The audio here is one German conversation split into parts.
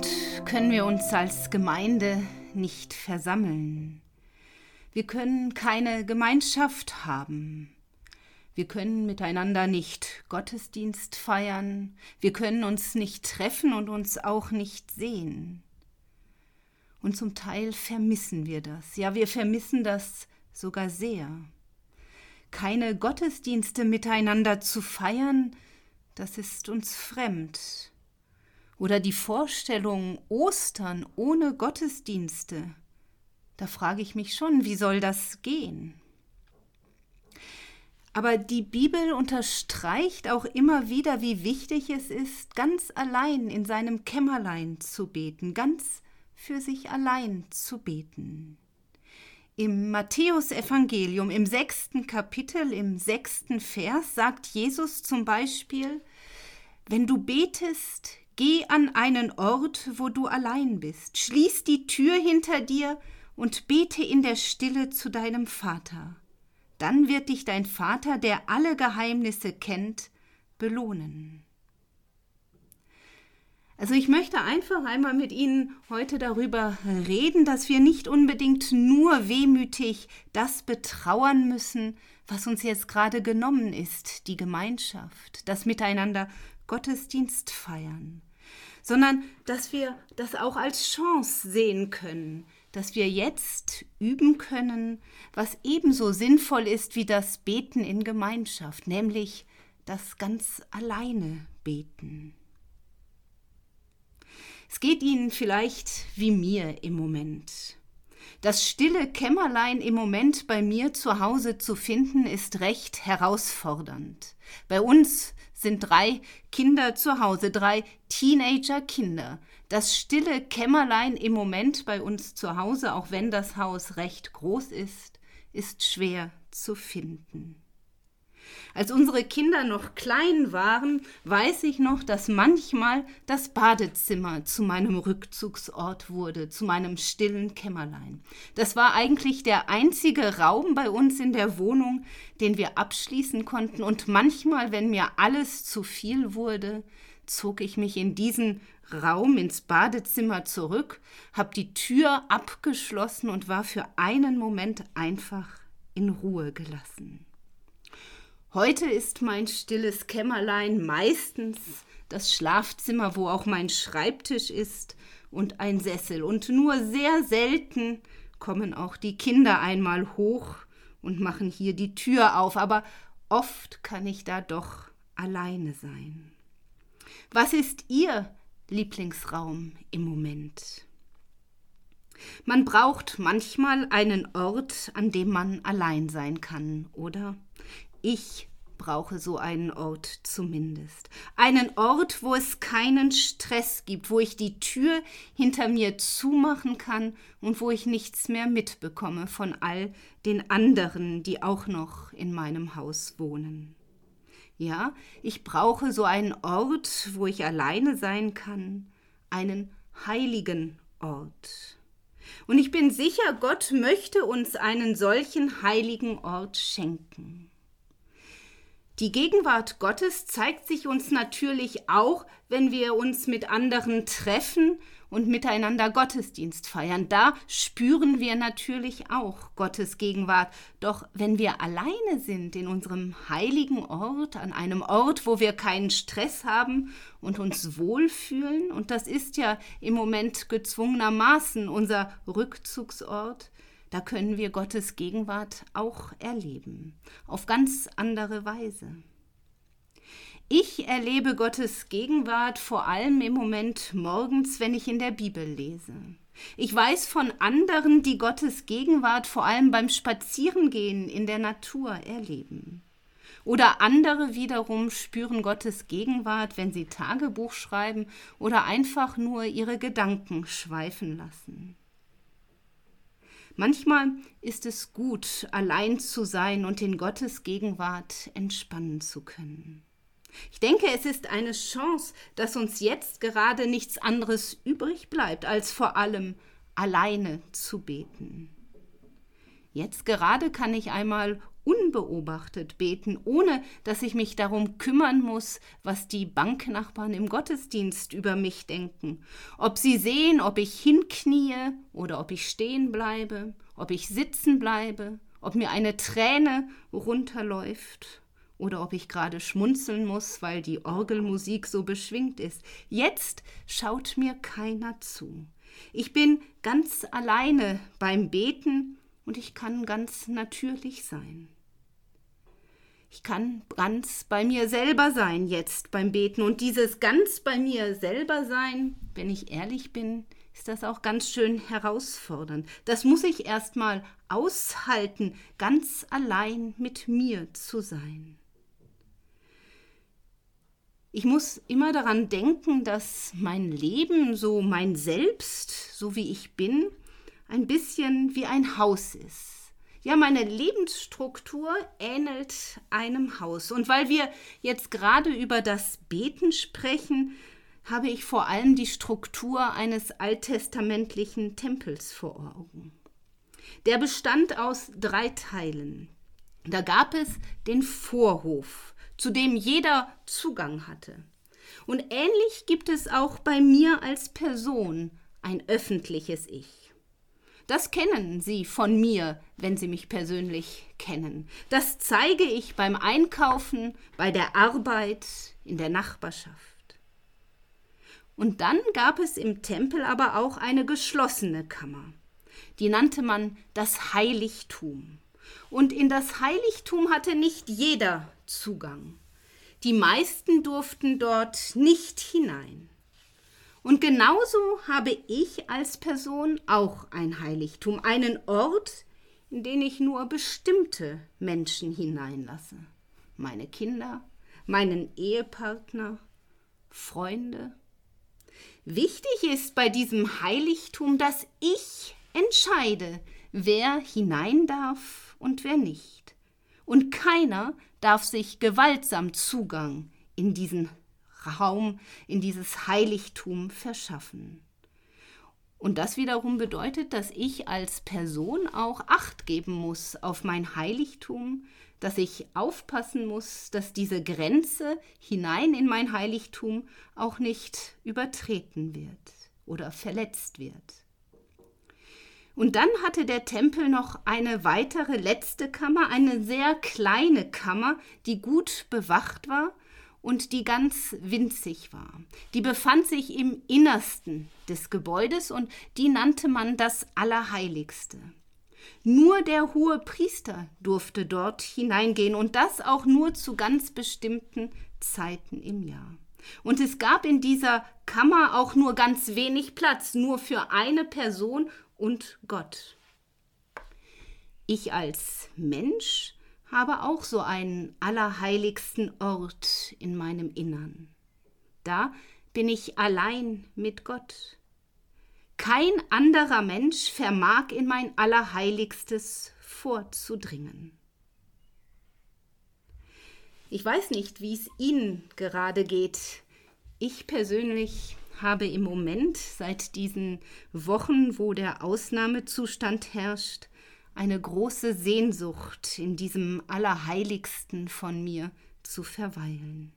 Moment können wir uns als Gemeinde nicht versammeln. Wir können keine Gemeinschaft haben. Wir können miteinander nicht Gottesdienst feiern. Wir können uns nicht treffen und uns auch nicht sehen. Und zum Teil vermissen wir das. Ja, wir vermissen das sogar sehr. Keine Gottesdienste miteinander zu feiern, das ist uns fremd. Oder die Vorstellung Ostern ohne Gottesdienste. Da frage ich mich schon, wie soll das gehen? Aber die Bibel unterstreicht auch immer wieder, wie wichtig es ist, ganz allein in seinem Kämmerlein zu beten, ganz für sich allein zu beten. Im Matthäusevangelium im sechsten Kapitel, im sechsten Vers sagt Jesus zum Beispiel, wenn du betest, geh an einen Ort, wo du allein bist, schließ die Tür hinter dir und bete in der Stille zu deinem Vater. Dann wird dich dein Vater, der alle Geheimnisse kennt, belohnen. Also ich möchte einfach einmal mit Ihnen heute darüber reden, dass wir nicht unbedingt nur wehmütig das betrauern müssen, was uns jetzt gerade genommen ist, die Gemeinschaft, das Miteinander Gottesdienst feiern, sondern dass wir das auch als Chance sehen können, dass wir jetzt üben können, was ebenso sinnvoll ist wie das Beten in Gemeinschaft, nämlich das ganz alleine beten. Es geht Ihnen vielleicht wie mir im Moment. Das stille Kämmerlein im Moment bei mir zu Hause zu finden, ist recht herausfordernd. Bei uns sind drei Kinder zu Hause, drei Teenager-Kinder. Das stille Kämmerlein im Moment bei uns zu Hause, auch wenn das Haus recht groß ist, ist schwer zu finden. Als unsere Kinder noch klein waren, weiß ich noch, dass manchmal das Badezimmer zu meinem Rückzugsort wurde, zu meinem stillen Kämmerlein. Das war eigentlich der einzige Raum bei uns in der Wohnung, den wir abschließen konnten, und manchmal, wenn mir alles zu viel wurde, zog ich mich in diesen Raum ins Badezimmer zurück, hab die Tür abgeschlossen und war für einen Moment einfach in Ruhe gelassen. Heute ist mein stilles Kämmerlein meistens das Schlafzimmer, wo auch mein Schreibtisch ist und ein Sessel. Und nur sehr selten kommen auch die Kinder einmal hoch und machen hier die Tür auf, aber oft kann ich da doch alleine sein. Was ist Ihr Lieblingsraum im Moment? Man braucht manchmal einen Ort, an dem man allein sein kann, oder? Ich brauche so einen Ort zumindest. Einen Ort, wo es keinen Stress gibt, wo ich die Tür hinter mir zumachen kann und wo ich nichts mehr mitbekomme von all den anderen, die auch noch in meinem Haus wohnen. Ja, ich brauche so einen Ort, wo ich alleine sein kann, einen heiligen Ort. Und ich bin sicher, Gott möchte uns einen solchen heiligen Ort schenken. Die Gegenwart Gottes zeigt sich uns natürlich auch, wenn wir uns mit anderen treffen und miteinander Gottesdienst feiern. Da spüren wir natürlich auch Gottes Gegenwart. Doch wenn wir alleine sind in unserem heiligen Ort, an einem Ort, wo wir keinen Stress haben und uns wohlfühlen, und das ist ja im Moment gezwungenermaßen unser Rückzugsort, da können wir Gottes Gegenwart auch erleben, auf ganz andere Weise. Ich erlebe Gottes Gegenwart vor allem im Moment morgens, wenn ich in der Bibel lese. Ich weiß von anderen, die Gottes Gegenwart vor allem beim Spazierengehen in der Natur erleben. Oder andere wiederum spüren Gottes Gegenwart, wenn sie Tagebuch schreiben oder einfach nur ihre Gedanken schweifen lassen. Manchmal ist es gut, allein zu sein und in Gottes Gegenwart entspannen zu können. Ich denke, es ist eine Chance, dass uns jetzt gerade nichts anderes übrig bleibt, als vor allem alleine zu beten. Jetzt gerade kann ich einmal unbeobachtet beten, ohne dass ich mich darum kümmern muss, was die Banknachbarn im Gottesdienst über mich denken, ob sie sehen, ob ich hinknie oder ob ich stehen bleibe, ob ich sitzen bleibe, ob mir eine Träne runterläuft oder ob ich gerade schmunzeln muss, weil die Orgelmusik so beschwingt ist. Jetzt schaut mir keiner zu. Ich bin ganz alleine beim Beten und ich kann ganz natürlich sein. Ich kann ganz bei mir selber sein jetzt beim Beten und dieses ganz bei mir selber sein, wenn ich ehrlich bin, ist das auch ganz schön herausfordernd. Das muss ich erstmal aushalten, ganz allein mit mir zu sein. Ich muss immer daran denken, dass mein Leben, so mein Selbst, so wie ich bin, ein bisschen wie ein Haus ist. Ja, meine Lebensstruktur ähnelt einem Haus. Und weil wir jetzt gerade über das Beten sprechen, habe ich vor allem die Struktur eines alttestamentlichen Tempels vor Augen. Der bestand aus drei Teilen. Da gab es den Vorhof, zu dem jeder Zugang hatte. Und ähnlich gibt es auch bei mir als Person ein öffentliches Ich. Das kennen Sie von mir, wenn Sie mich persönlich kennen. Das zeige ich beim Einkaufen, bei der Arbeit, in der Nachbarschaft. Und dann gab es im Tempel aber auch eine geschlossene Kammer. Die nannte man das Heiligtum. Und in das Heiligtum hatte nicht jeder Zugang. Die meisten durften dort nicht hinein. Und genauso habe ich als Person auch ein Heiligtum, einen Ort, in den ich nur bestimmte Menschen hineinlasse. Meine Kinder, meinen Ehepartner, Freunde. Wichtig ist bei diesem Heiligtum, dass ich entscheide, wer hinein darf und wer nicht. Und keiner darf sich gewaltsam Zugang in diesen Raum, in dieses Heiligtum verschaffen. Und das wiederum bedeutet, dass ich als Person auch Acht geben muss auf mein Heiligtum, dass ich aufpassen muss, dass diese Grenze hinein in mein Heiligtum auch nicht übertreten wird oder verletzt wird. Und dann hatte der Tempel noch eine weitere letzte Kammer, eine sehr kleine Kammer, die gut bewacht war und die ganz winzig war. Die befand sich im Innersten des Gebäudes und die nannte man das Allerheiligste. Nur der hohe Priester durfte dort hineingehen und das auch nur zu ganz bestimmten Zeiten im Jahr. Und es gab in dieser Kammer auch nur ganz wenig Platz, nur für eine Person und Gott. Ich als Mensch habe auch so einen allerheiligsten Ort in meinem Innern. Da bin ich allein mit Gott. Kein anderer Mensch vermag in mein Allerheiligstes vorzudringen. Ich weiß nicht, wie es Ihnen gerade geht. Ich persönlich habe im Moment, seit diesen Wochen, wo der Ausnahmezustand herrscht, eine große Sehnsucht, in diesem Allerheiligsten von mir zu verweilen.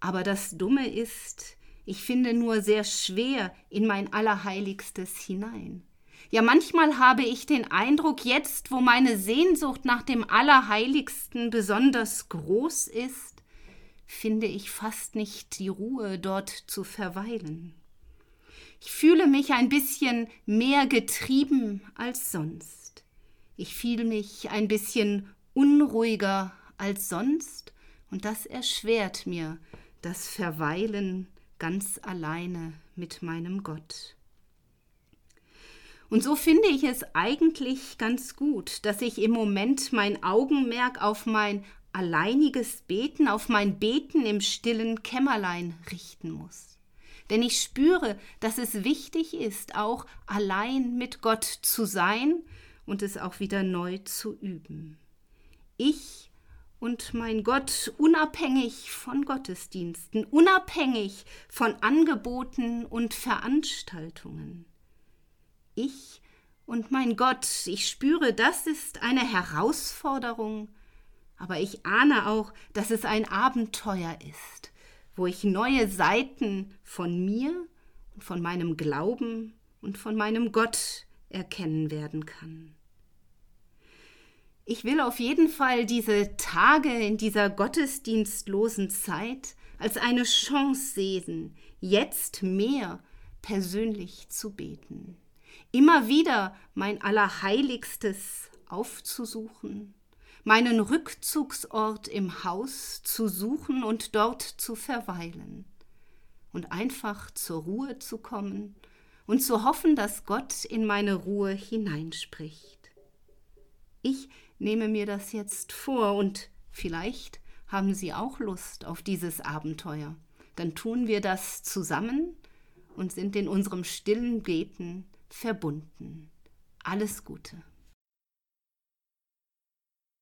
Aber das Dumme ist, ich finde nur sehr schwer in mein Allerheiligstes hinein. Ja, manchmal habe ich den Eindruck, jetzt, wo meine Sehnsucht nach dem Allerheiligsten besonders groß ist, finde ich fast nicht die Ruhe, dort zu verweilen. Ich fühle mich ein bisschen mehr getrieben als sonst. Ich fühle mich ein bisschen unruhiger als sonst, und das erschwert mir das Verweilen ganz alleine mit meinem Gott. Und so finde ich es eigentlich ganz gut, dass ich im Moment mein Augenmerk auf mein alleiniges Beten auf mein Beten im stillen Kämmerlein richten muss. Denn ich spüre, dass es wichtig ist, auch allein mit Gott zu sein und es auch wieder neu zu üben. Ich und mein Gott unabhängig von Gottesdiensten, unabhängig von Angeboten und Veranstaltungen. Ich Und mein Gott, ich spüre, das ist eine Herausforderung, aber ich ahne auch, dass es ein Abenteuer ist, wo ich neue Seiten von mir und von meinem Glauben und von meinem Gott erkennen werden kann. Ich will auf jeden Fall diese Tage in dieser gottesdienstlosen Zeit als eine Chance sehen, jetzt mehr persönlich zu beten, immer wieder mein Allerheiligstes aufzusuchen, meinen Rückzugsort im Haus zu suchen und dort zu verweilen und einfach zur Ruhe zu kommen und zu hoffen, dass Gott in meine Ruhe hineinspricht. Ich nehme mir das jetzt vor und vielleicht haben Sie auch Lust auf dieses Abenteuer. Dann tun wir das zusammen und sind in unserem stillen Beten verbunden. Alles Gute.